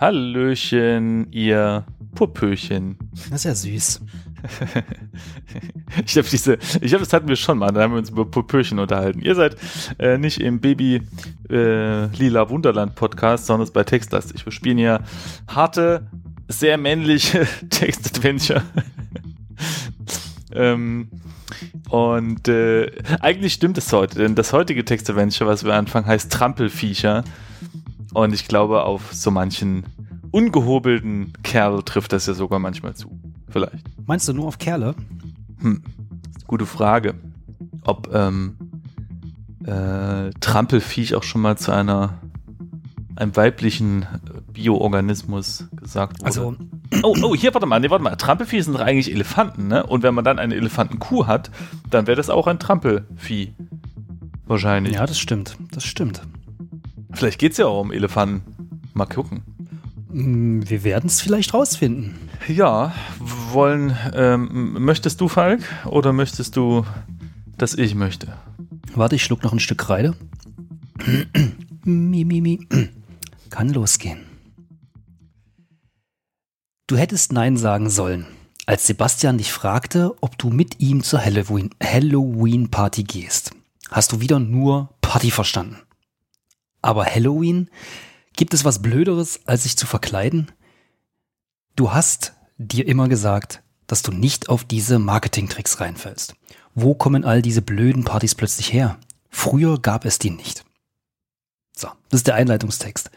Hallöchen, ihr Puppöchen. Das ist ja süß. ich habe diese, ich habe, das hatten wir schon mal, da haben wir uns über Puppöchen unterhalten. Ihr seid äh, nicht im Baby äh, Lila Wunderland Podcast, sondern bei Textlastig. Wir spielen ja harte, sehr männliche Textadventure. ähm, und äh, eigentlich stimmt es heute, denn das heutige Textadventure, was wir anfangen, heißt Trampelviecher. Und ich glaube, auf so manchen ungehobelten Kerl trifft das ja sogar manchmal zu. Vielleicht. Meinst du nur auf Kerle? Hm. Gute Frage. Ob ähm, äh, Trampelviech auch schon mal zu einer einem weiblichen Bioorganismus gesagt wurde. Also. Oh, oh, hier, warte mal, nee, warte mal. Trampelvieh sind doch eigentlich Elefanten, ne? Und wenn man dann eine Elefantenkuh hat, dann wäre das auch ein Trampelvieh. Wahrscheinlich. Ja, das stimmt. Das stimmt. Vielleicht geht es ja auch um Elefanten. Mal gucken. Mm, wir werden es vielleicht rausfinden. Ja, wollen. Ähm, möchtest du, Falk? Oder möchtest du, dass ich möchte? Warte, ich schluck noch ein Stück Kreide. mi, mi, mi. Kann losgehen. Du hättest Nein sagen sollen, als Sebastian dich fragte, ob du mit ihm zur Halloween, Halloween Party gehst. Hast du wieder nur Party verstanden. Aber Halloween? Gibt es was Blöderes, als sich zu verkleiden? Du hast dir immer gesagt, dass du nicht auf diese Marketingtricks reinfällst. Wo kommen all diese blöden Partys plötzlich her? Früher gab es die nicht. So, das ist der Einleitungstext.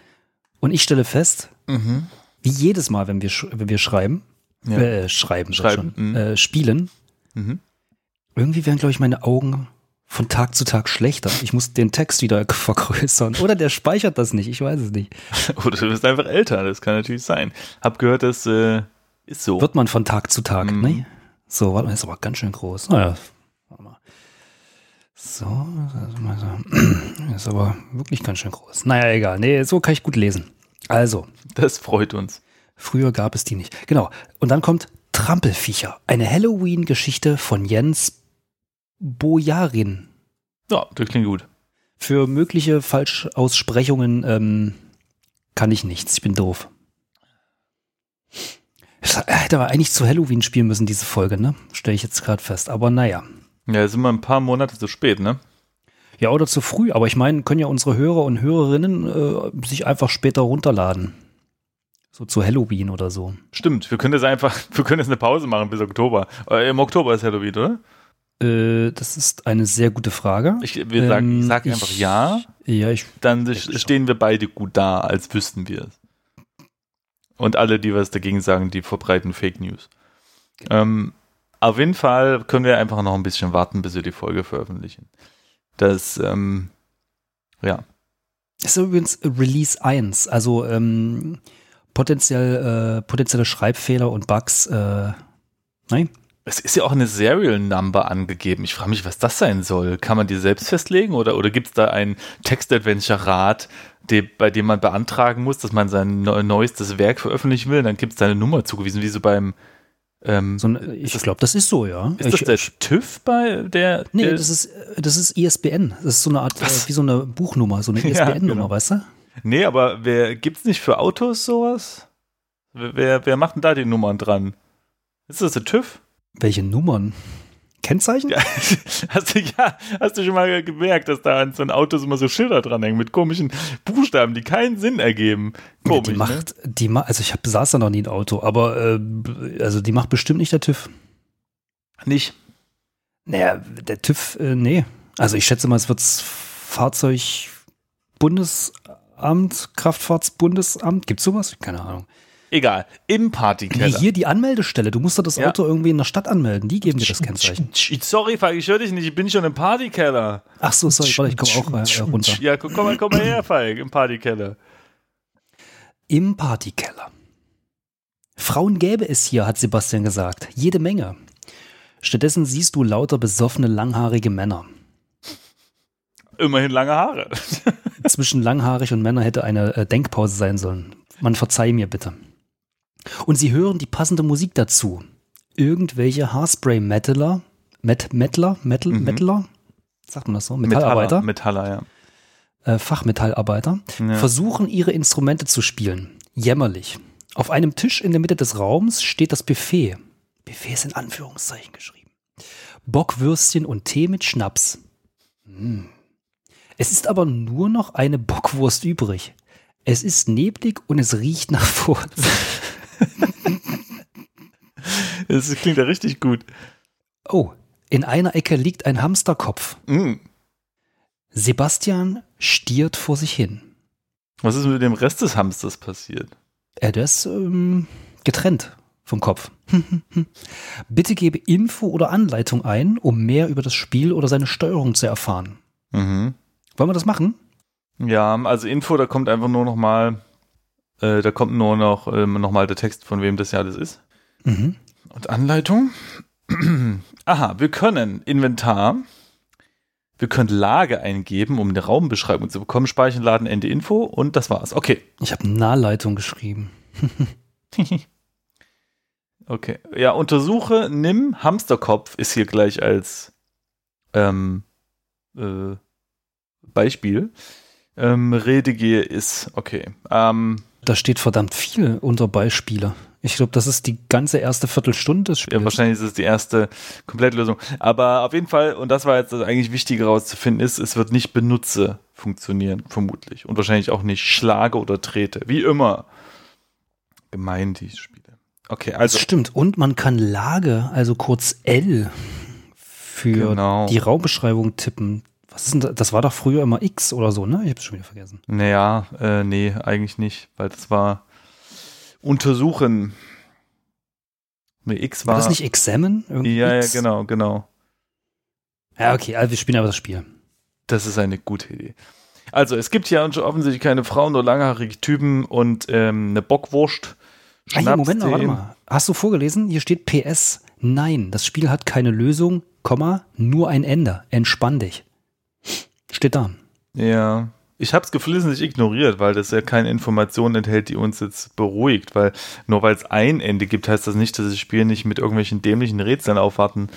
Und ich stelle fest, Mhm. wie jedes Mal, wenn wir, wenn wir schreiben, Ja. äh, schreiben, sag Schreiben, schon, mhm. äh, spielen, Mhm. irgendwie werden, glaube ich, meine Augen von Tag zu Tag schlechter. Ich muss den Text wieder vergrößern. Oder der speichert das nicht, ich weiß es nicht. Oder du bist einfach älter, das kann natürlich sein. Hab gehört, das äh, ist so. Wird man von Tag zu Tag, Mhm. ne? So, warte mal, ist aber ganz schön groß. Naja, warte mal. So, ist aber wirklich ganz schön groß. Naja, egal. Nee, so kann ich gut lesen. Also, Das freut uns. früher gab es die nicht. Genau. Und dann kommt Trampelviecher. Eine Halloween-Geschichte von Jens Bojarin. Ja, das klingt gut. Für mögliche Falschaussprechungen ähm, kann ich nichts. Ich bin doof. Das hätte aber eigentlich zu Halloween spielen müssen, diese Folge, ne? Stelle ich jetzt gerade fest. Aber naja. Ja, sind wir ein paar Monate zu spät, ne? Ja, oder zu früh. Aber ich meine, können ja unsere Hörer und Hörerinnen äh, sich einfach später runterladen. So zu Halloween oder so. Stimmt, wir können jetzt einfach, wir können jetzt eine Pause machen bis Oktober. Äh, Im Oktober ist Halloween, oder? Äh, das ist eine sehr gute Frage. Ich, wir sagen, Ähm, ich sag ich- einfach ja, ja, ich. dann schon. stehen wir beide gut da, als wüssten wir es. Und alle, die was dagegen sagen, die verbreiten Fake News. Ähm, auf jeden Fall können wir einfach noch ein bisschen warten, bis wir die Folge veröffentlichen. Das, ähm, ja. Das ist übrigens Release 1. Also ähm, potenziell, äh, potenzielle Schreibfehler und Bugs. Äh, nein? Es ist ja auch eine Serial Number angegeben. Ich frage mich, was das sein soll. Kann man die selbst festlegen oder, oder gibt es da einen Text-Adventure-Rat, de, bei dem man beantragen muss, dass man sein neu- neuestes Werk veröffentlichen will? Dann gibt es da eine Nummer zugewiesen, wie so beim. Ähm, So ein, ich glaube, das ist so, ja. ist das ich, der TÜV bei der. Nee, der, das ist, das ist ISBN. Das ist so eine Art, äh, wie so eine Buchnummer, so eine Ja, ISBN-Nummer, genau. weißt du? nee, aber wer gibt's nicht für Autos sowas? Wer, wer, wer macht denn da die Nummern dran? Ist das der TÜV? Welche Nummern? Kennzeichen? Ja, hast, du, ja, hast du schon mal gemerkt, dass da an so ein Autos immer so Schilder dranhängen mit komischen Buchstaben, die keinen Sinn ergeben? Ja, Komisch, die ne? macht, die ma also ich hab, besaß da noch nie ein Auto, aber äh, also die macht bestimmt nicht der TÜV. Nicht. Naja, der TÜV, äh, nee. Also ich schätze mal, es wird Fahrzeugbundesamt, Kraftfahrtsbundesamt, gibt's sowas? Keine Ahnung. Egal. Im Nee, Partykeller. hier die Anmeldestelle. Du musst doch das Ja. Auto irgendwie in der Stadt anmelden. Die geben dir das Kennzeichen. Sorry, Falk, ich höre dich nicht. Ich bin schon im Partykeller. Ach so, sorry, warte, ich komme auch äh, runter. Ja, komm, komm, mal- komm mal her, Falk, im Partykeller. Im Partykeller. Frauen gäbe es hier, hat Sebastian gesagt. Jede Menge. Stattdessen siehst du lauter besoffene, langhaarige Männer. Immerhin lange Haare. Zwischen langhaarig und Männer hätte eine äh, Denkpause sein sollen. Man verzeih mir bitte. Und sie hören die passende Musik dazu. Irgendwelche Haarspray-Metaler, Met Metaler, Metal, Mhm. Metaler, sagt man das so? Metallarbeiter, Metaller, ja. äh, Fachmetallarbeiter, Ja. versuchen ihre Instrumente zu spielen. Jämmerlich. Auf einem Tisch in der Mitte des Raums steht das Buffet. Buffet ist in Anführungszeichen geschrieben. Bockwürstchen und Tee mit Schnaps. Hm. Es ist aber nur noch eine Bockwurst übrig. Es ist neblig und es riecht nach Furz. Das klingt ja richtig gut. Oh, in einer Ecke liegt ein Hamsterkopf. Mm. Sebastian stiert vor sich hin. Was ist mit dem Rest des Hamsters passiert? Er ist ähm, getrennt vom Kopf. Bitte gebe Info oder Anleitung ein, um mehr über das Spiel oder seine Steuerung zu erfahren. Mhm. Wollen wir das machen? Ja, also Info, da kommt einfach nur noch mal, äh, da kommt nur noch, ähm, noch mal der Text, von wem das ja alles ist. Mhm. Und Anleitung? Aha, wir können Inventar, wir können Lage eingeben, um eine Raumbeschreibung zu bekommen, speichern, laden, Ende Info und das war's. Okay. Ich habe Nahleitung geschrieben. okay. Ja, untersuche, nimm Hamsterkopf ist hier gleich als ähm, äh, Beispiel. Ähm, Redegehe ist, okay. Ähm, Da steht verdammt viel unter Beispiele. Ich glaube, das ist die ganze erste Viertelstunde des Ja, Spiels. wahrscheinlich ist es die erste Komplettlösung. Aber auf jeden Fall, und das war jetzt das eigentlich Wichtige herauszufinden, ist, es wird nicht benutze funktionieren, vermutlich. Und wahrscheinlich auch nicht schlage oder trete. Wie immer. Gemein, die Spiele. Okay, Das also. stimmt. Und man kann Lage, also kurz L, für Genau. die Raumbeschreibung tippen. Was ist denn das? Das war doch früher immer X oder so, ne? Ich hab's schon wieder vergessen. Naja, äh, nee, eigentlich nicht, weil das war untersuchen. Nee, X War war. das nicht Examine? Irgendwie ja, ja, X? genau, genau. Ja, okay, also wir spielen aber das Spiel. Das ist eine gute Idee. Also, es gibt hier offensichtlich keine Frauen, nur langhaarige Typen und ähm, eine Bockwurst. Ah, hier, Moment mal, warte mal. Hast du vorgelesen? Hier steht PS. Nein, das Spiel hat keine Lösung, Komma, nur ein Ende. Entspann dich. Steht da. Ja. Ich habe es geflissentlich ignoriert, weil das ja keine Informationen enthält, die uns jetzt beruhigt. Weil nur weil es ein Ende gibt, heißt das nicht, dass das Spiel nicht mit irgendwelchen dämlichen Rätseln aufwarten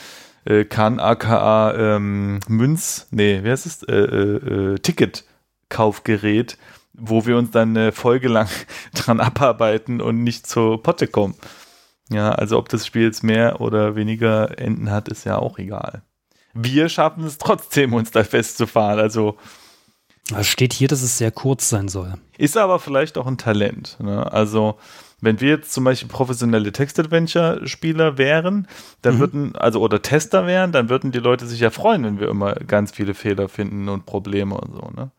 äh, kann, aka ähm, Münz, nee, wie heißt es? Äh, äh, äh, Ticketkaufgerät, wo wir uns dann eine Folge lang dran abarbeiten und nicht zur Potte kommen. Ja, also ob das Spiel jetzt mehr oder weniger Enden hat, ist ja auch egal. Wir schaffen es trotzdem, uns da festzufahren. Also Es steht hier, dass es sehr kurz sein soll. ist aber vielleicht auch ein Talent. Ne? Also, wenn wir jetzt zum Beispiel professionelle Text-Adventure-Spieler wären, dann Mhm. würden, also oder Tester wären, dann würden die Leute sich ja freuen, wenn wir immer ganz viele Fehler finden und Probleme und so, ne?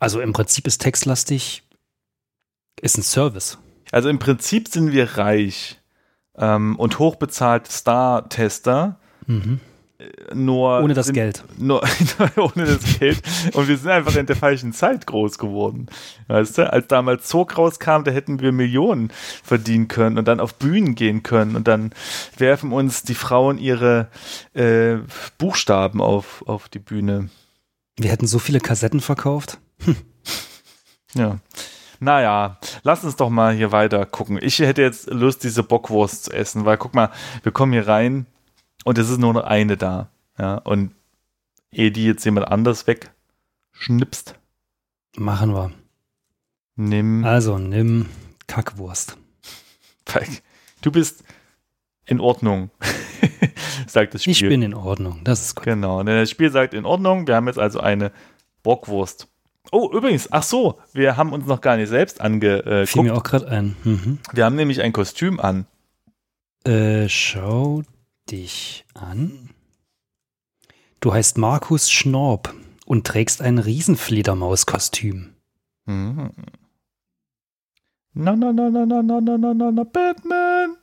Also im Prinzip ist textlastig, ist ein Service. Also im Prinzip sind wir reich ähm, und hochbezahlt Star-Tester, Mhm. Nur Ohne das sind, Geld. Nur, ohne das Geld. Und wir sind einfach in der falschen Zeit groß geworden. Weißt du, als damals Zog rauskam, da hätten wir Millionen verdienen können und dann auf Bühnen gehen können und dann werfen uns die Frauen ihre äh, Buchstaben auf, auf die Bühne. Wir hätten so viele Kassetten verkauft. Ja. Naja, lass uns doch mal hier weiter gucken. Ich hätte jetzt Lust, diese Bockwurst zu essen, weil guck mal, wir kommen hier rein und es ist nur noch eine da. Ja, und ehe die jetzt jemand anders wegschnipst, Machen wir. nimm. Also nimm Kackwurst. Du bist in Ordnung, sagt das Spiel. Ich bin in Ordnung. Das ist gut. Genau, denn das Spiel sagt in Ordnung. Wir haben jetzt also eine Bockwurst. Oh, übrigens, ach so, wir haben uns noch gar nicht selbst Fiel angeguckt. mir auch gerade ein. Mhm. Wir haben nämlich ein Kostüm an. Äh, schau dich an. Du heißt Markus Schnorb und trägst ein Riesenfledermauskostüm. Mhm. Na, na, na, na, na, na, na, na, na, na, Batman.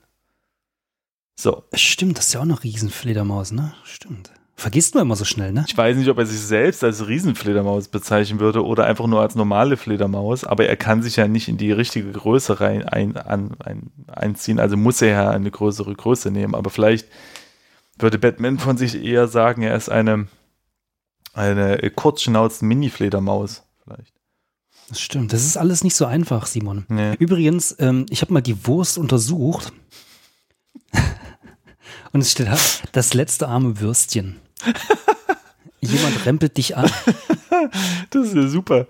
So, Stimmt, das ist ja auch eine Riesenfledermaus, ne? Stimmt. Vergisst man immer so schnell, ne? ich weiß nicht, ob er sich selbst als Riesenfledermaus bezeichnen würde oder einfach nur als normale Fledermaus, aber er kann sich ja nicht in die richtige Größe rein ein, an, ein, einziehen, also muss er ja eine größere Größe nehmen, aber vielleicht würde Batman von sich eher sagen, er ist eine Eine kurzschnauzte Mini-Fledermaus vielleicht. Das stimmt. Das ist alles nicht so einfach, Simon. Nee. Übrigens, ähm, ich habe mal die Wurst untersucht. Und es steht da, das letzte arme Würstchen. Jemand rempelt dich an. Das ist ja super.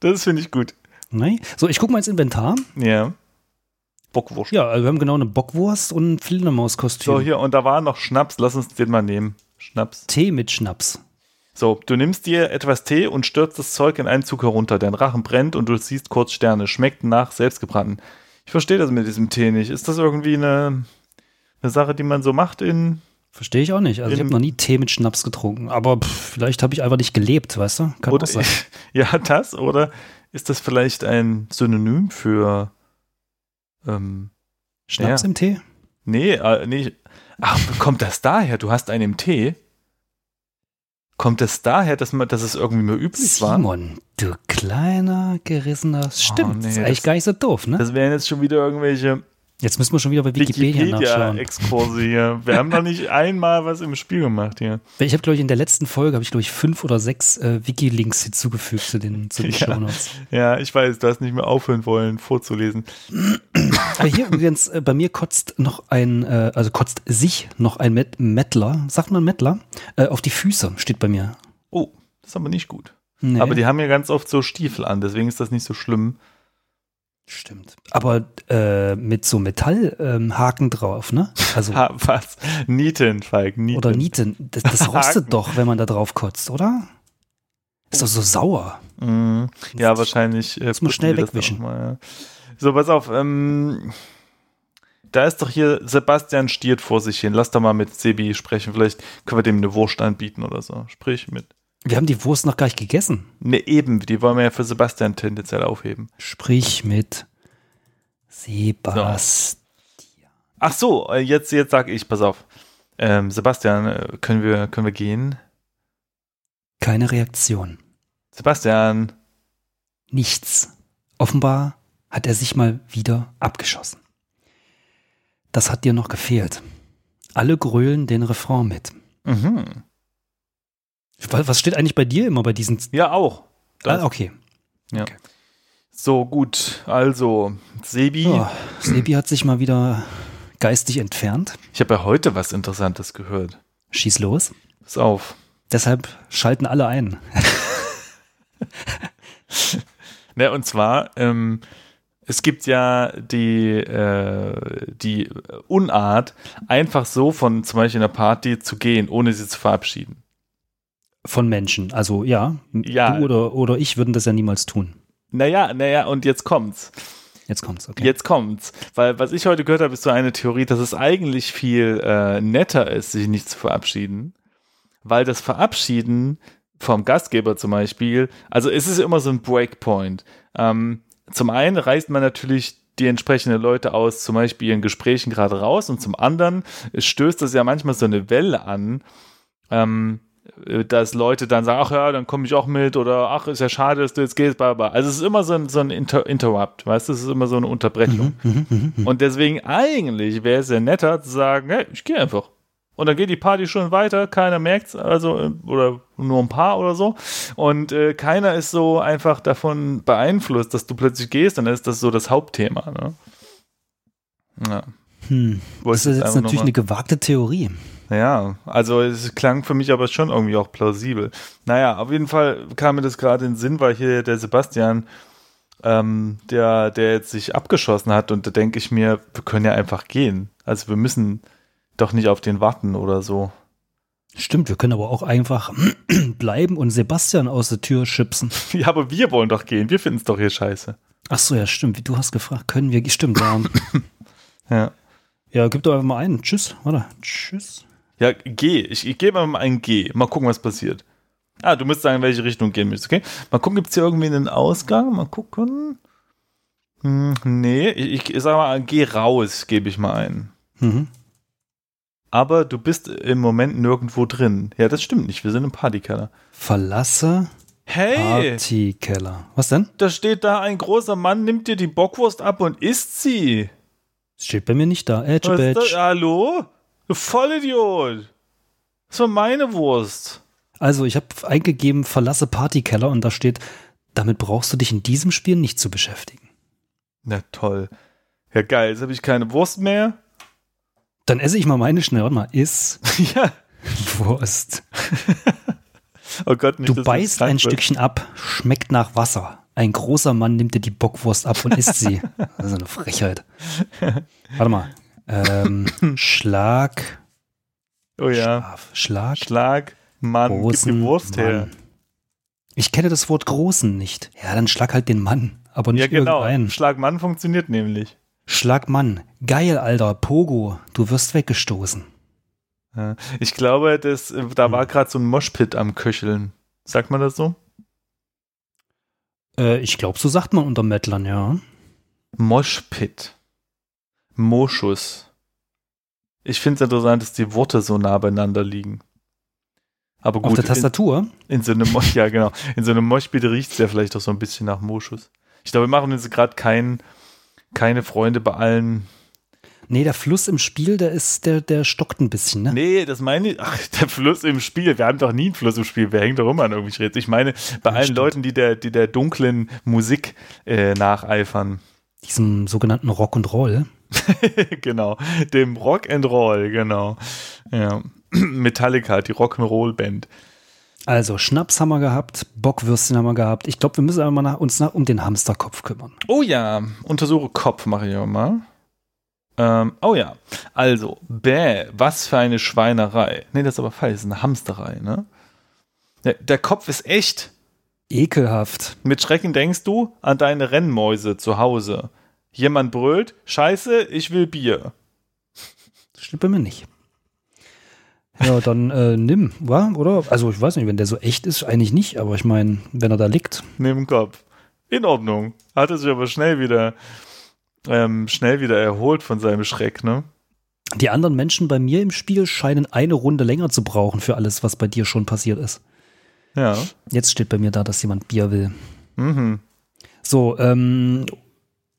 Das finde ich gut. Nein? So, ich gucke mal ins Inventar. Ja. Bockwurst. Ja, also wir haben genau eine Bockwurst und ein Fledermauskostüm. So, hier, und da war noch Schnaps. Lass uns den mal nehmen. Schnaps. Tee mit Schnaps. So, du nimmst dir etwas Tee und stürzt das Zeug in einen Zug herunter. Dein Rachen brennt und du siehst kurz Sterne. Schmeckt nach selbstgebrannten. Ich verstehe das mit diesem Tee nicht. Ist das irgendwie eine, eine Sache, die man so macht in. Verstehe ich auch nicht. Also ich habe noch nie Tee mit Schnaps getrunken. Aber pff, vielleicht habe ich einfach nicht gelebt, weißt du? Kann Oder, auch sein. ja, das, oder ist das vielleicht ein Synonym für. Ähm, Schnaps ja. im Tee? nee, äh, nee. Ach, kommt das daher? Du hast einen im Tee? Kommt das daher, dass, man, dass es irgendwie mehr üblich war? Simon, du kleiner, gerissener. Stimmt, nee, ist eigentlich das- gar nicht so doof, ne? Das wären jetzt schon wieder irgendwelche Jetzt müssen wir schon wieder bei Wikipedia, nachschauen. Wikipedia-Exkurse hier. Wir haben noch nicht einmal was im Spiel gemacht hier. Ich habe, glaube ich, in der letzten Folge, habe ich, glaube ich, fünf oder sechs äh, Wiki-Links hinzugefügt zu den, zu den Ja. Shownotes. Ja, ich weiß, du hast nicht mehr aufhören wollen, vorzulesen. Aber hier übrigens, äh, bei mir kotzt noch ein, äh, also kotzt sich noch ein Met Mettler, sagt man Mettler, äh, auf die Füße, steht bei mir. Oh, das ist aber nicht gut. Nee, Aber die haben ja ganz oft so Stiefel an, deswegen ist das nicht so schlimm. Stimmt. Aber äh, mit so Metallhaken Haken drauf, ne? Also, Ha, was? Nieten, Falk, Nieten. oder Nieten. Das, das rostet doch, wenn man da drauf kotzt, oder? Ist doch so sauer. Mhm. Ja, wahrscheinlich. Äh, Muss man schnell das wegwischen. Mal, ja. So, pass auf. Ähm, da ist doch hier Sebastian Stiert vor sich hin. Lass doch mal mit Sebi sprechen. Vielleicht können wir dem eine Wurst anbieten oder so. Sprich mit. Wir haben die Wurst noch gar nicht gegessen. Ne, eben. Die wollen wir ja für Sebastian tendenziell aufheben. Sprich mit Sebastian. Ach so, äh, jetzt, jetzt sag ich, pass auf. Ähm, Sebastian, äh, können wir, können wir gehen? Keine Reaktion. Sebastian. Nichts. Offenbar hat er sich mal wieder abgeschossen. Das hat dir noch gefehlt. Alle grölen den Refrain mit. Mhm. Wa- Was steht eigentlich bei dir immer bei diesen... Ja, auch. Ah, okay. So, gut. Also, Sebi. Oh, Sebi hat sich mal wieder geistig entfernt. Ich habe ja heute was Interessantes gehört. Schieß los. Pass auf. Deshalb schalten alle ein. Ne, und zwar, ähm, es gibt ja die, äh, die Unart, einfach so von zum Beispiel einer Party zu gehen, ohne sie zu verabschieden. Von Menschen. Also ja, Ja. du oder, oder ich würden das ja niemals tun. Naja, naja, und jetzt kommt's. Jetzt kommt's, okay. Jetzt kommt's. Weil was ich heute gehört habe, ist so eine Theorie, dass es eigentlich viel äh, netter ist, sich nicht zu verabschieden. Weil das Verabschieden vom Gastgeber zum Beispiel, also es ist immer so ein Breakpoint. Ähm, zum einen reißt man natürlich die entsprechenden Leute aus, zum Beispiel in Gesprächen gerade raus, und zum anderen stößt das ja manchmal so eine Welle an, ähm, äh, dass Leute dann sagen, ach ja, dann komme ich auch mit oder ach, ist ja schade, dass du jetzt gehst, bla bla. Also es ist immer so ein, so ein Inter Interrupt, weißt du, es ist immer so eine Unterbrechung. Und deswegen eigentlich wäre es ja netter zu sagen, hey, ich gehe einfach. Und dann geht die Party schon weiter, keiner merkt's, also, äh, oder nur ein paar oder so. Und äh, keiner ist so einfach davon beeinflusst, dass du plötzlich gehst, dann ist das so das Hauptthema. Ne? Ja. Hm. Das ist jetzt natürlich eine gewagte Theorie. Ja, also es klang für mich aber schon irgendwie auch plausibel. Naja, auf jeden Fall kam mir das gerade in den Sinn, weil hier der Sebastian, ähm, der, der jetzt sich abgeschossen hat und da denke ich mir, wir können ja einfach gehen. Also wir müssen doch nicht auf den warten oder so. Stimmt, wir können aber auch einfach bleiben und Sebastian aus der Tür schubsen. Ja, aber wir wollen doch gehen. Wir finden es doch hier scheiße. Ach so, ja, stimmt. Du hast gefragt, können wir? Stimmt, ja. Ja. ja, gib doch einfach mal einen. Tschüss, oder? Tschüss. Ja, geh. Ich, ich gebe mal ein Geh. Mal gucken, was passiert. Ah, du musst sagen, in welche Richtung gehen müsst, okay? Mal gucken, gibt es hier irgendwie einen Ausgang? Mal gucken. Hm, nee, ich, ich sag mal, geh raus, gebe ich mal ein. Mhm. Aber du bist im Moment nirgendwo drin. Ja, das stimmt nicht. Wir sind im Partykeller. Verlasse Hey, Partykeller. Was denn? da steht da ein großer Mann, nimmt dir die Bockwurst ab und isst sie. Steht bei mir nicht da. Edge, das? Badge. Hallo? Du Vollidiot. Das war meine Wurst. Also, ich habe eingegeben, verlasse Partykeller und da steht, damit brauchst du dich in diesem Spiel nicht zu beschäftigen. Na toll. Ja, geil. Jetzt habe ich keine Wurst mehr. Dann esse ich mal meine schnell. Warte mal, iss ja. Wurst. Oh Gott, nicht, Du beißt ein wird. Stückchen ab, schmeckt nach Wasser. Ein großer Mann nimmt dir die Bockwurst ab und isst sie. Das ist eine Frechheit. Warte mal. Ähm, Schlag. Oh ja. Schlaf, Schlag. Schlag, Mann, gib Großen die Wurst her. Mann. Ich kenne das Wort großen nicht. Ja, dann schlag halt den Mann, aber nicht Ja, genau. irgendeinen. Schlag Mann funktioniert nämlich. Schlag Mann. Geil, Alter. Pogo. Du wirst weggestoßen. Ja. Ich glaube, das, da Hm. war gerade so ein Moshpit am Köcheln. Sagt man das so? Äh, ich glaube, so sagt man unter Mettlern, ja. Moshpit. Moschus. Ich finde es interessant, dass die Worte so nah beieinander liegen. Aber Auf gut, der Tastatur. in, in so einem Mosh, ja genau, in so einem Moshpit riecht es ja vielleicht doch so ein bisschen nach Moschus. Ich glaube, wir machen jetzt gerade kein, keine Freunde bei allen. Nee, der Fluss im Spiel, der ist, der, der stockt ein bisschen, ne? Nee, das meine ich. Ach, der Fluss im Spiel. Wir haben doch nie einen Fluss im Spiel. Wir hängen doch immer an irgendwie Rätsel. Ich meine, bei Ja, allen stimmt. Leuten, die der, die der dunklen Musik äh, nacheifern. Diesem sogenannten Rock'n'Roll. genau. Dem Rock and Roll, genau. Ja. Metallica, die Rock'n'Roll-Band. Also, Schnaps haben wir gehabt, Bockwürstchen haben wir gehabt. Ich glaube, wir müssen aber mal nach, uns nach, um den Hamsterkopf kümmern. Oh ja, untersuche Kopf mache ich auch mal. Ähm, oh ja, also, bäh, was für eine Schweinerei. Nee, das ist aber falsch, das ist eine Hamsterei, ne? Der, der Kopf ist echt. Ekelhaft. Mit Schrecken denkst du an deine Rennmäuse zu Hause. Jemand brüllt, scheiße, ich will Bier. Das steht bei mir nicht. Ja, dann äh, nimm, wa? oder? Also, ich weiß nicht, wenn der so echt ist, eigentlich nicht, aber ich meine, wenn er da liegt. Neben Kopf. In Ordnung. Hatte sich aber schnell wieder, ähm, schnell wieder erholt von seinem Schreck, ne? Die anderen Menschen bei mir im Spiel scheinen eine Runde länger zu brauchen für alles, was bei dir schon passiert ist. Ja. Jetzt steht bei mir da, dass jemand Bier will. Mhm. So, ähm,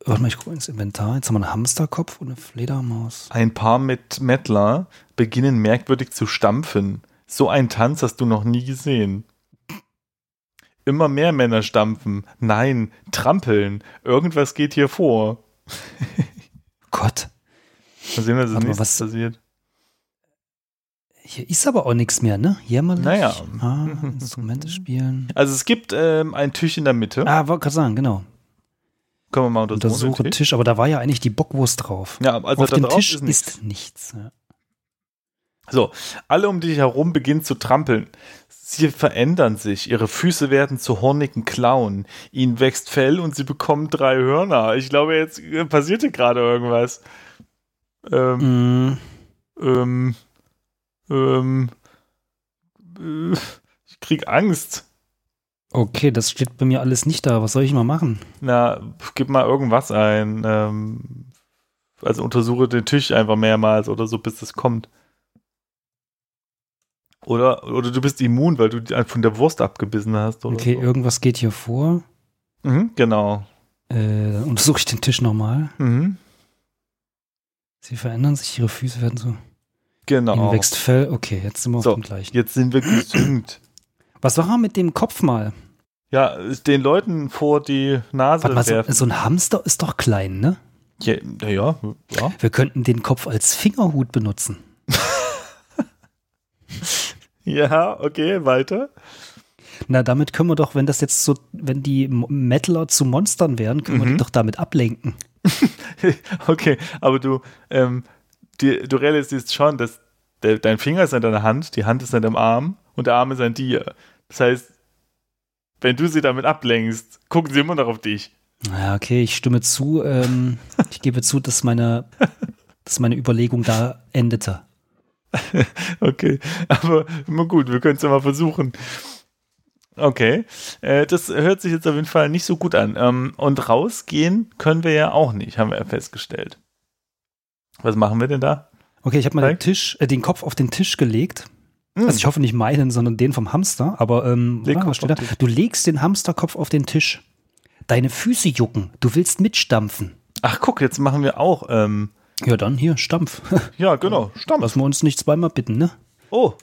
warte mal, ich gucke ins Inventar. Jetzt haben wir einen Hamsterkopf und eine Fledermaus. Ein Paar mit Mettler beginnen merkwürdig zu stampfen. So ein Tanz hast du noch nie gesehen. Immer mehr Männer stampfen. Nein, trampeln. Irgendwas geht hier vor. Gott, Mal sehen, was als was- passiert. hier ist aber auch nichts mehr, ne? Jämmerlich. Naja. Ah, Instrumente spielen. Also es gibt ähm, einen Tisch in der Mitte. Ah, wollte gerade sagen, genau. Können wir mal untersuchen. Untersuche Tisch? Tisch, aber da war ja eigentlich die Bockwurst drauf. Ja, also Auf dem Tisch ist nichts. ist nichts. Ja. So, alle um dich herum beginnen zu trampeln. Sie verändern sich, ihre Füße werden zu hornigen Klauen, ihnen wächst Fell und sie bekommen drei Hörner. Ich glaube, jetzt äh, passierte gerade irgendwas. Ähm, Mm, ähm, ähm, äh, ich krieg Angst. Okay, das steht bei mir alles nicht da. Was soll ich mal machen? Na, gib mal irgendwas ein. Ähm, also untersuche den Tisch einfach mehrmals oder so, bis das kommt. Oder, oder du bist immun, weil du die von der Wurst abgebissen hast. Oder Okay, so. irgendwas geht hier vor. Mhm, genau. Äh, dann untersuche ich den Tisch nochmal. Mhm, Sie verändern sich, ihre Füße werden so. Ihnen genau. wächst Fell. Okay, jetzt sind wir So, auf dem gleichen. Jetzt sind wir gesüngt. Was war mit dem Kopf mal? Ja, den Leuten vor die Nase Warte mal, so, werfen. so ein Hamster ist doch klein, ne? Ja, ja, ja. Wir könnten den Kopf als Fingerhut benutzen. Ja, okay, weiter. Na, damit können wir doch, wenn das jetzt so, wenn die Metaler zu Monstern werden, können wir Mhm. die doch damit ablenken. Okay, aber du, ähm, die, du realisierst schon, dass der, dein Finger ist an deiner Hand, die Hand ist an deinem Arm und der Arm ist an dir. Das heißt, wenn du sie damit ablenkst, gucken sie immer noch auf dich. Ja, okay, ich stimme zu. Ähm, ich gebe zu, dass meine, dass meine Überlegung da endete. Okay, aber immer gut, wir können es ja mal versuchen. Okay, äh, das hört sich jetzt auf jeden Fall nicht so gut an. Ähm, und rausgehen können wir ja auch nicht, haben wir ja festgestellt. Was machen wir denn da? Okay, ich habe mal den. Tisch, äh, den Kopf auf den Tisch gelegt. Hm. Also ich hoffe nicht meinen, sondern den vom Hamster. Aber ähm, Leg ah, steht da? Du legst den Hamsterkopf auf den Tisch. Deine Füße jucken. Du willst mitstampfen. Ach, guck, jetzt machen wir auch. Ähm, Ja, dann hier, Stampf. ja, genau, Stampf. Lassen wir uns nicht zweimal bitten, ne? Oh,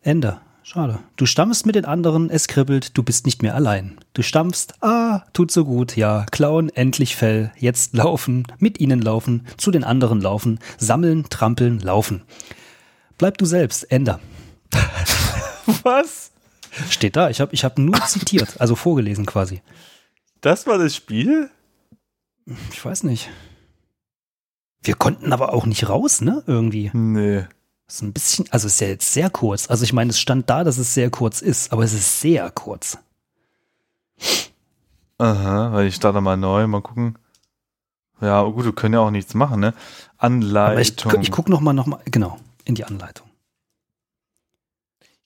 Ende. Schade. Du stampfst mit den anderen, es kribbelt, du bist nicht mehr allein. Du stampfst, ah, tut so gut, ja, klauen, endlich Fell, jetzt laufen, mit ihnen laufen, zu den anderen laufen, sammeln, trampeln, laufen. Bleib du selbst, Ender. Was? Steht da, ich habe ich hab nur zitiert, also vorgelesen quasi. Das war das Spiel? Ich weiß nicht. Wir konnten aber auch nicht raus, ne? Irgendwie. Nee. Ist ein bisschen, also ist ja jetzt sehr kurz. Also ich meine, es stand da, dass es sehr kurz ist, aber es ist sehr kurz. Aha, weil ich starte mal neu, mal gucken. Ja, gut, wir können ja auch nichts machen, ne? Anleitung. Aber ich, ich gucke nochmal, noch mal, genau, in die Anleitung.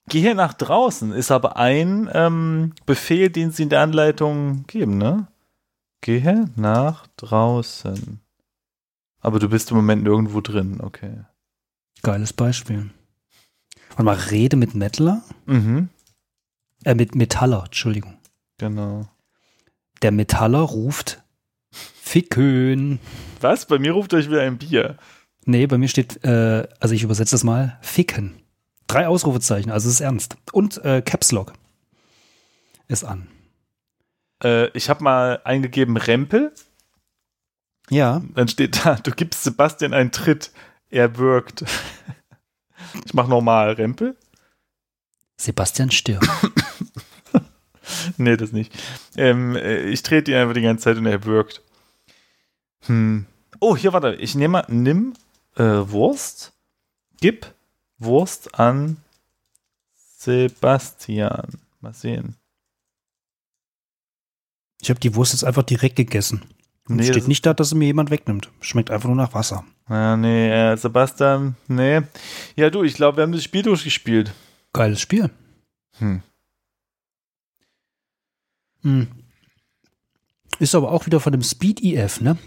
Gehe nach draußen ist aber ein ähm, Befehl, den sie in der Anleitung geben, ne? Gehe nach draußen. Aber du bist im Moment nirgendwo drin, okay. Geiles Beispiel. Warte mal, rede mit Metaller? Mhm. Äh, mit Metaller, Entschuldigung. Genau. Der Metaller ruft Ficken. Was? Bei mir ruft euch wieder ein Bier. Nee, bei mir steht, äh, also ich übersetze das mal, Ficken. Drei Ausrufezeichen, also es ist ernst. Und äh, Caps Lock ist an. Äh, ich habe mal eingegeben Rempel. Ja. Dann steht da, du gibst Sebastian einen Tritt. Er wirkt. Ich mach nochmal Rempel. Sebastian stirbt. nee, das nicht. Ähm, ich trete ihn einfach die ganze Zeit und er wirkt. Hm. Oh, hier, warte. Ich nehme mal, nimm äh, Wurst, gib Wurst an Sebastian. Mal sehen. Ich habe die Wurst jetzt einfach direkt gegessen. Und Nee, steht nicht da, dass sie mir jemand wegnimmt. Schmeckt einfach nur nach Wasser. Ja, nee, äh, Sebastian, nee. Ja, du, ich glaube, wir haben das Spiel durchgespielt. Geiles Spiel. Hm. Hm. Ist aber auch wieder von dem Speed EF, ne?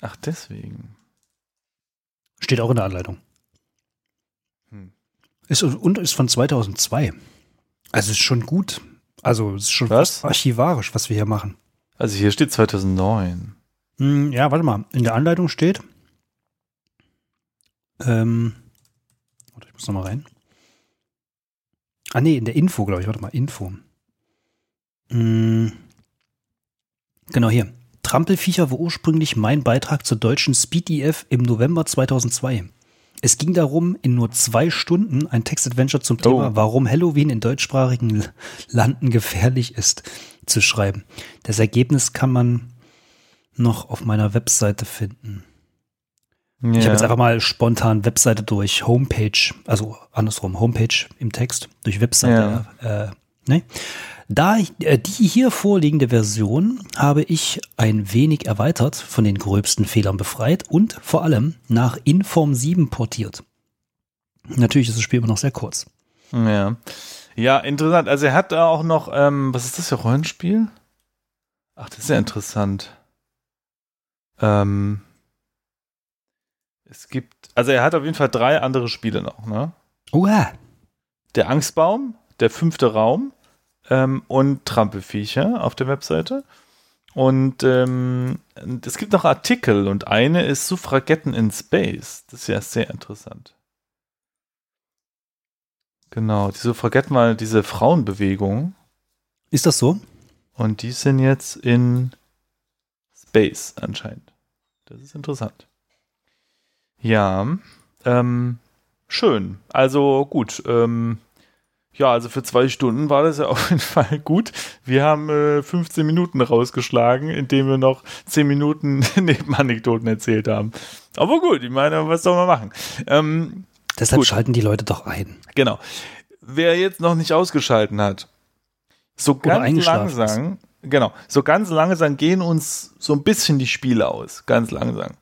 Ach, deswegen. Steht auch in der Anleitung. Ist, und ist von 2002. Also ist schon gut. Also ist schon Was? archivarisch, was wir hier machen. Also hier steht 2009. Hm, ja, warte mal. In der Anleitung steht. Ähm, warte, ich muss noch mal rein. Ah, nee, in der Info, glaube ich. Warte mal, Info. Hm, genau hier. Trampelviecher war ursprünglich mein Beitrag zur deutschen Speed EF im November 2002. Es ging darum, in nur zwei Stunden ein Textadventure zum Thema, Oh. warum Halloween in deutschsprachigen Landen gefährlich ist, zu schreiben. Das Ergebnis kann man noch auf meiner Webseite finden. Ja. Ich habe jetzt einfach mal spontan Webseite durch Homepage, also andersrum, Homepage im Text, durch Webseite. Äh, ne? Da äh, die hier vorliegende Version habe ich ein wenig erweitert, von den gröbsten Fehlern befreit und vor allem nach Inform 7 portiert. Natürlich ist das Spiel immer noch sehr kurz. Ja. Ja, interessant. Also er hat da auch noch, ähm, was ist das für Rollenspiel? Ach, das ist ja interessant. Ähm, es gibt, also er hat auf jeden Fall drei andere Spiele noch, ne? Uah. Der Angstbaum, der fünfte Raum ähm, und Trampelviecher auf der Webseite. Und ähm, es gibt noch Artikel und eine ist Suffragetten in Space. Das ist ja sehr interessant. Genau, die Suffragetten waren diese Frauenbewegung Ist das so? und die sind jetzt in Space anscheinend. Das ist interessant. Ja, ähm, schön. Also gut. Ähm, ja, also für zwei Stunden war das ja auf jeden Fall gut. Wir haben äh, 15 Minuten rausgeschlagen, indem wir noch 10 Minuten Nebenanekdoten erzählt haben. Aber gut, ich meine, was soll man machen? Ähm, Deshalb Gut. schalten die Leute doch ein. Genau. Wer jetzt noch nicht ausgeschalten hat, so ganz langsam, genau, so ganz langsam gehen uns so ein bisschen die Spiele aus, ganz langsam.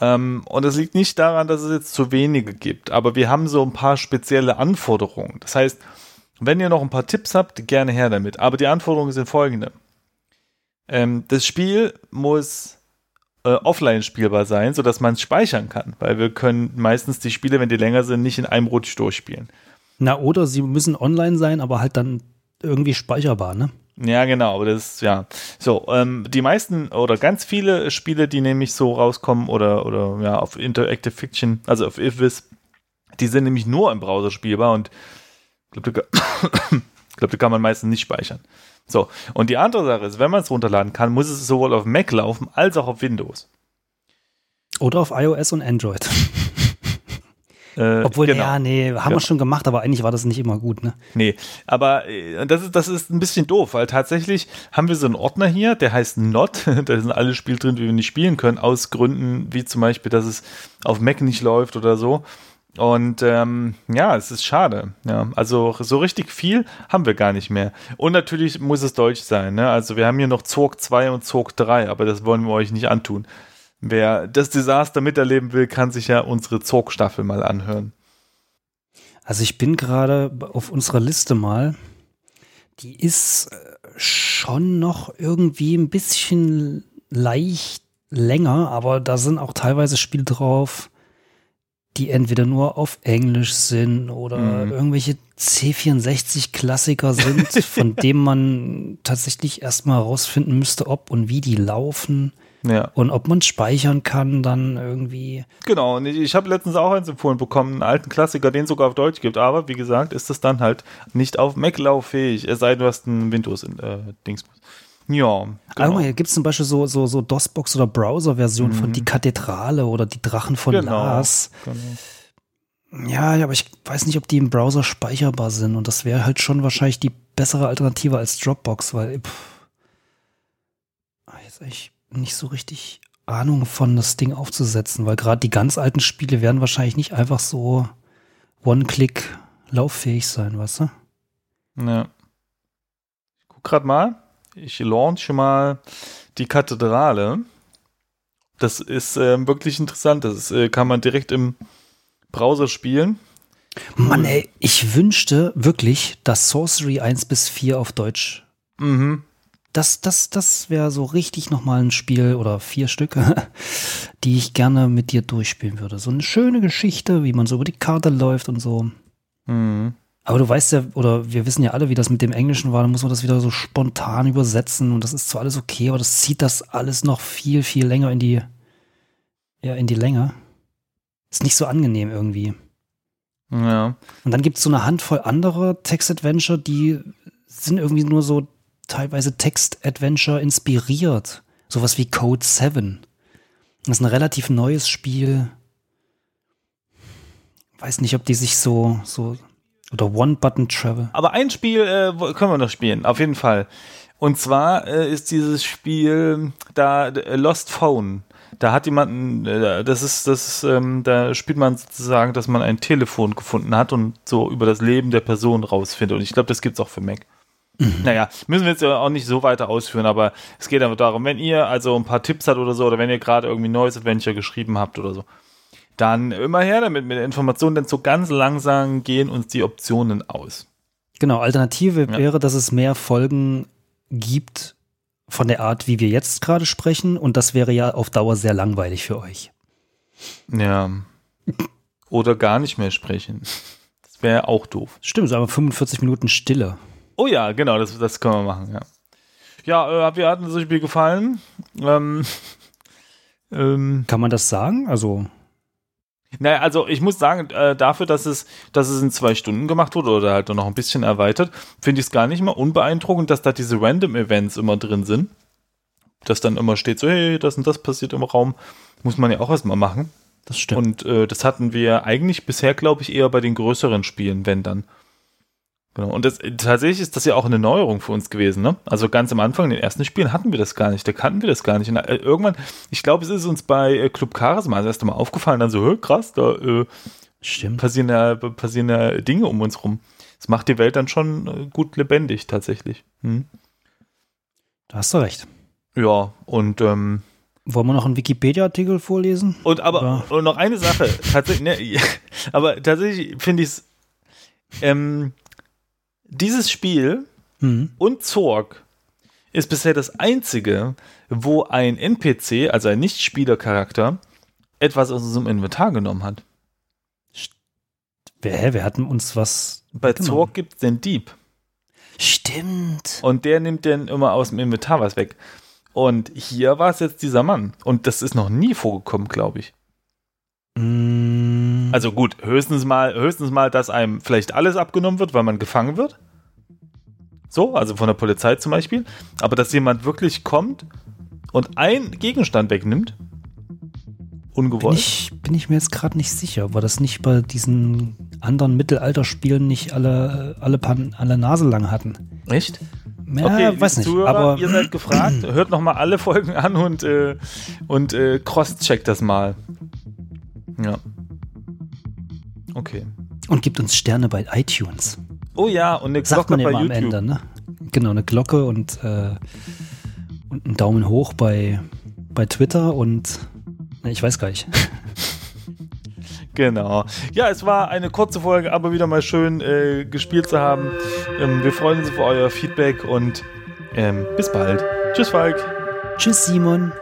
Ähm, und das liegt nicht daran, dass es jetzt zu wenige gibt, aber wir haben so ein paar spezielle Anforderungen. Das heißt, wenn ihr noch ein paar Tipps habt, gerne her damit. Aber die Anforderungen sind folgende. Ähm, das Spiel muss äh, offline spielbar sein, sodass man es speichern kann, weil wir können meistens die Spiele, wenn die länger sind, nicht in einem Rutsch durchspielen. Na, oder sie müssen online sein, aber halt dann irgendwie speicherbar, ne? Ja, genau, aber das ist, ja. So, ähm, die meisten oder ganz viele Spiele, die nämlich so rauskommen oder, oder ja, auf Interactive Fiction, also auf IFWIS, die sind nämlich nur im Browser spielbar und Ich glaube, da, glaub, da kann man meistens nicht speichern. So, und die andere Sache ist, wenn man es runterladen kann, muss es sowohl auf Mac laufen als auch auf Windows. Oder auf iOS und Android. Äh, Obwohl, genau. ja, nee, haben Genau. wir schon gemacht, aber eigentlich war das nicht immer gut, ne? Nee, aber äh, das ist, das ist ein bisschen doof, weil tatsächlich haben wir so einen Ordner hier, der heißt Not. da sind alle Spiele drin, die wir nicht spielen können, aus Gründen wie zum Beispiel, dass es auf Mac nicht läuft oder so. Und ähm, ja, es ist schade. Ja, also so richtig viel haben wir gar nicht mehr. Und natürlich muss es Deutsch sein. Ne? Also wir haben hier noch Zorg 2 und Zorg 3, aber das wollen wir euch nicht antun. Wer das Desaster miterleben will, kann sich ja unsere Zorg-Staffel mal anhören. Also ich bin gerade auf unserer Liste mal. Die ist äh, schon noch irgendwie ein bisschen leicht länger, aber da sind auch teilweise Spiele drauf, die entweder nur auf Englisch sind oder Mhm. irgendwelche C64-Klassiker sind, von denen man tatsächlich erstmal herausfinden müsste, ob und wie die laufen Ja. und ob man speichern kann dann irgendwie. Genau, und ich, ich habe letztens auch eins empfohlen bekommen, einen alten Klassiker, den es sogar auf Deutsch gibt, aber wie gesagt, ist das dann halt nicht auf Mac lauffähig, es sei denn, du hast ein Windows-Dings. ja, Genau. genau. hier gibt es zum Beispiel so, so, so DOSBox oder Browser-Version von Die Kathedrale oder Die Drachen von Mhm. Genau. Lars. genau. Ja, aber ich weiß nicht, ob die im Browser speicherbar sind und das wäre halt schon wahrscheinlich die bessere Alternative als Dropbox, weil pff, ah, jetzt eigentlich nicht so richtig Ahnung von das Ding aufzusetzen, weil gerade die ganz alten Spiele werden wahrscheinlich nicht einfach so One-Click lauffähig sein, weißt du? Ja. Ich guck grad mal, ich launche mal die Kathedrale. Das ist ähm, wirklich interessant, das ist, äh, kann man direkt im Browser spielen. Mann, ey, ich wünschte wirklich, dass Sorcery 1 bis 4 auf Deutsch Mhm. Das, das, das wäre so richtig nochmal ein Spiel oder vier Stücke, die ich gerne mit dir durchspielen würde. So eine schöne Geschichte, wie man so über die Karte läuft und so. Mhm. Aber du weißt ja, oder wir wissen ja alle, wie das mit dem Englischen war, da muss man das wieder so spontan übersetzen und das ist zwar alles okay, aber das zieht das alles noch viel, viel länger in die, ja, in die Länge. Ist nicht so angenehm irgendwie. Ja. Und dann gibt es so eine Handvoll anderer Text-Adventure, die sind irgendwie nur so teilweise Text-Adventure inspiriert. Sowas wie Code 7. Das ist ein relativ neues Spiel. Weiß nicht, ob die sich so, so, oder One-Button-Travel. Aber ein Spiel äh, können wir noch spielen, auf jeden Fall. Und zwar äh, ist dieses Spiel da äh, Lost Phone. Da hat jemand, äh, das ist, das ähm, da spielt man sozusagen, dass man ein Telefon gefunden hat und so über das Leben der Person rausfindet. Und ich glaube, das gibt's auch für Mac. Naja, müssen wir jetzt ja auch nicht so weiter ausführen, aber es geht einfach darum, wenn ihr also ein paar Tipps habt oder so, oder wenn ihr gerade irgendwie ein neues Adventure geschrieben habt oder so, dann immer her damit mit der Information, denn so ganz langsam gehen uns die Optionen aus. Genau, Alternative Ja. wäre, dass es mehr Folgen gibt von der Art, wie wir jetzt gerade sprechen. Und das wäre ja auf Dauer sehr langweilig für euch. Ja. Oder gar nicht mehr sprechen. Das wäre auch doof. Stimmt, aber 45 Minuten Stille. Oh ja, genau, das, das können wir machen, ja. Ja, äh, wir hatten das Spiel gefallen. Ähm, ähm, Kann man das sagen? Also, naja, also ich muss sagen, äh, dafür, dass es, dass es in zwei Stunden gemacht wurde oder halt noch ein bisschen erweitert, finde ich es gar nicht mal unbeeindruckend, dass da diese Random Events immer drin sind. Dass dann immer steht so, hey, das und das passiert im Raum. Muss man ja auch erstmal machen. das stimmt. Und äh, das hatten wir eigentlich bisher, glaube ich, eher bei den größeren Spielen, wenn dann. Genau. Und das, tatsächlich ist das ja auch eine Neuerung für uns gewesen, ne? Also ganz am Anfang, in den ersten Spielen hatten wir das gar nicht, da kannten wir das gar nicht. Und äh, irgendwann, ich glaube, es ist uns bei äh, Club Charisma das erste Mal aufgefallen, dann so, krass, da äh, passieren, ja, passieren ja Dinge um uns rum. Das macht die Welt dann schon äh, gut lebendig, tatsächlich. Hm? Da hast du recht. Ja, und ähm, Wollen wir noch einen Wikipedia-Artikel vorlesen? Und aber und noch eine Sache, tatsächlich, ne, aber tatsächlich finde ich es, ähm, dieses Spiel Mhm. und Zorg ist bisher das einzige, wo ein NPC, also ein Nicht-Spieler-Charakter, etwas aus unserem Inventar genommen hat. Wer, hä, wir hatten uns was. Bei Genau. Zorg gibt es den Dieb Stimmt. und der nimmt dann immer aus dem Inventar was weg. Und hier war es jetzt dieser Mann. Und das ist noch nie vorgekommen, glaube ich. Mm, Also gut, höchstens mal, höchstens mal, dass einem vielleicht alles abgenommen wird, weil man gefangen wird. So, also von der Polizei zum Beispiel. Aber dass jemand wirklich kommt und ein Gegenstand wegnimmt, Bin ungewollt. ich, bin ich mir jetzt gerade nicht sicher. War das nicht bei diesen anderen Mittelalterspielen nicht alle, alle, Pan, alle Nase lang hatten? Echt? Ja, okay, weiß nicht. Zuhörer, aber ihr seid gefragt. Hört nochmal alle Folgen an und, äh, und äh, cross-checkt das mal. Ja. Okay. und gibt uns Sterne bei iTunes. Oh ja, und eine Sagt Glocke man ja bei immer am YouTube. Ende, ne? Genau, eine Glocke und, äh, und einen Daumen hoch bei, bei Twitter und ne, ich weiß gar nicht. Genau. Ja, es war eine kurze Folge, aber wieder mal schön äh, gespielt zu haben. Ähm, wir freuen uns auf euer Feedback und ähm, bis bald. Tschüss, Falk. Tschüss, Simon.